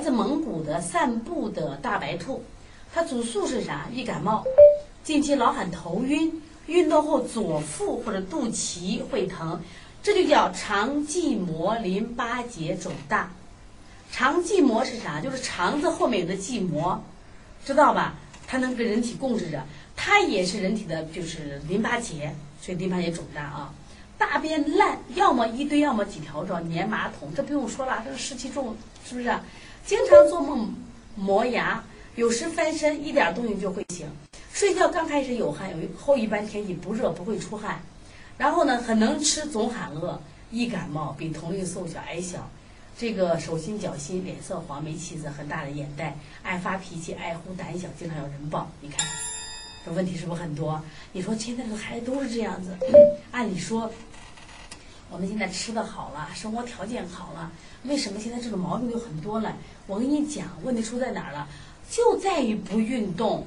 来自蒙古的散步的大白兔，它主诉是啥？易感冒，近期老喊头晕，运动后左腹或者肚脐会疼，这就叫肠系膜淋巴结肿大。肠系膜是啥？就是肠子后面有的系膜，知道吧？它能跟人体共治着，它也是人体的就是淋巴结，所以淋巴结肿大啊。大便烂，要么一堆，要么几条状，粘马桶，这不用说了，这个湿气重，是不是？经常做梦磨牙，有时翻身，一点动静就会醒。睡觉刚开始有汗，有后一般天气不热，不会出汗。然后呢，很能吃，总喊饿，易感冒，比同龄瘦小矮小。这个手心脚心，脸色黄，没气色，很大的眼袋，爱发脾气，爱哭，胆小，经常要人抱。你看，这问题是不是很多？你说现在的孩子都是这样子。按理说，我们现在吃的好了，生活条件好了，为什么现在这种毛病就很多了？我跟你讲，问题出在哪儿了？就在于不运动，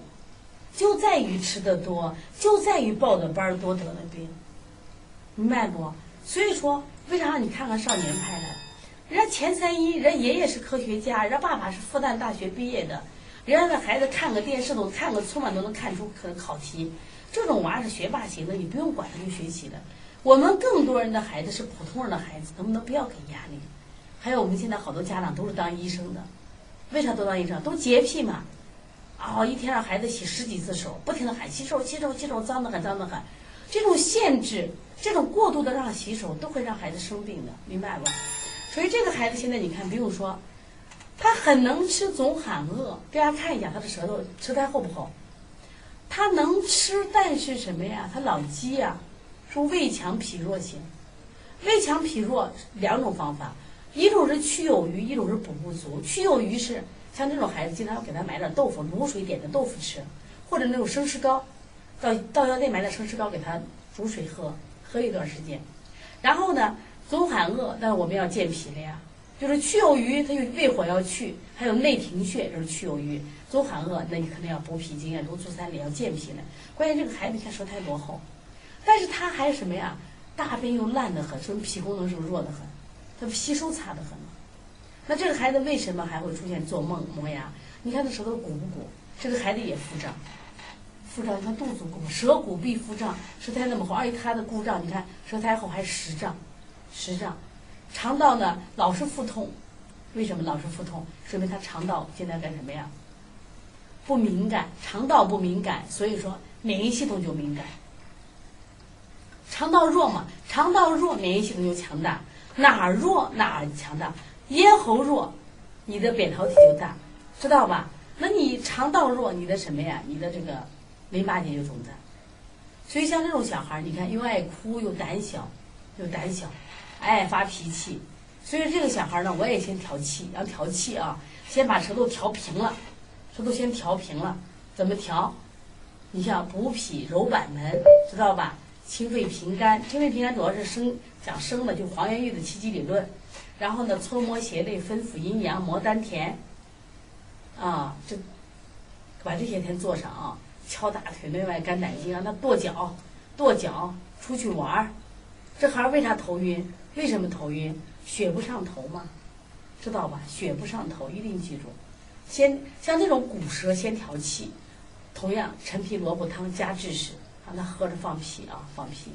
就在于吃的多，就在于报的班儿多得的病，明白不？所以说，为啥让你看看少年派的？人家钱三一，人爷爷是科学家，人家爸爸是复旦大学毕业的，人家的孩子看个电视都看个春晚都能看出可考题，这种娃是学霸型的，你不用管他们学习的。我们更多人的孩子是普通人的孩子，能不能不要给压力？还有我们现在好多家长都是当医生的，为啥都当医生？都洁癖嘛，哦，一天让孩子洗十几次手，不停的喊洗手洗手洗手，脏的很脏的很，这种限制，这种过度的让洗手，都会让孩子生病的，明白不？所以这个孩子现在你看不用说，他很能吃，总喊饿。大家看一下他的舌头，舌苔厚不厚？他能吃，但是什么呀？他老积呀，是胃强脾弱型。胃强脾弱两种方法，一种是去有余，一种是补不足。去有余是像这种孩子，经常要给他买点豆腐，卤水点的豆腐吃，或者那种生石膏，到到药店买点生石膏给他煮水喝，喝一段时间。然后呢？总喊饿，但是我们要健脾了呀。就是去有余，它有胃火要去，还有内庭穴，就是去有余。总喊饿，那你可能要补脾经啊，多足三里，要健脾了。关键这个孩子你看舌苔多厚，但是他还是什么呀？大便又烂得很，说明脾功能是弱得很，他吸收差得很。那这个孩子为什么还会出现做梦磨牙？你看他舌头鼓不鼓？这个孩子也腹胀，腹胀，你看肚子鼓，舌鼓必腹胀，舌苔那么厚，而且他的鼓胀，你看舌苔厚还是实胀。实胀，肠道呢老是腹痛，为什么老是腹痛？说明他肠道现在干什么呀？不敏感，肠道不敏感，所以说免疫系统就敏感。肠道弱嘛，肠道弱，免疫系统就强大。哪儿弱哪儿强大？咽喉弱，你的扁桃体就大，知道吧？那你肠道弱，你的什么呀？你的这个淋巴结就肿大。所以像这种小孩儿，你看又爱哭又胆小，又胆小。爱发脾气，所以这个小孩呢，我也先调气，要调气啊，先把舌头调平了，舌头先调平了，怎么调？你像补脾揉板门，知道吧？清肺平肝，清肺平肝主要是生讲生的，就黄元玉的气机理论。然后呢，搓摩胁肋，分府阴阳，摩丹田，啊，这把这些天做上啊，敲大腿内外肝胆经，让他跺脚，跺脚出去玩儿。这孩儿为啥头晕？为什么头晕？血不上头嘛，知道吧？血不上头，一定记住。先像这种骨折先调气，同样陈皮萝卜汤加枳实，让他喝着放屁啊，放屁。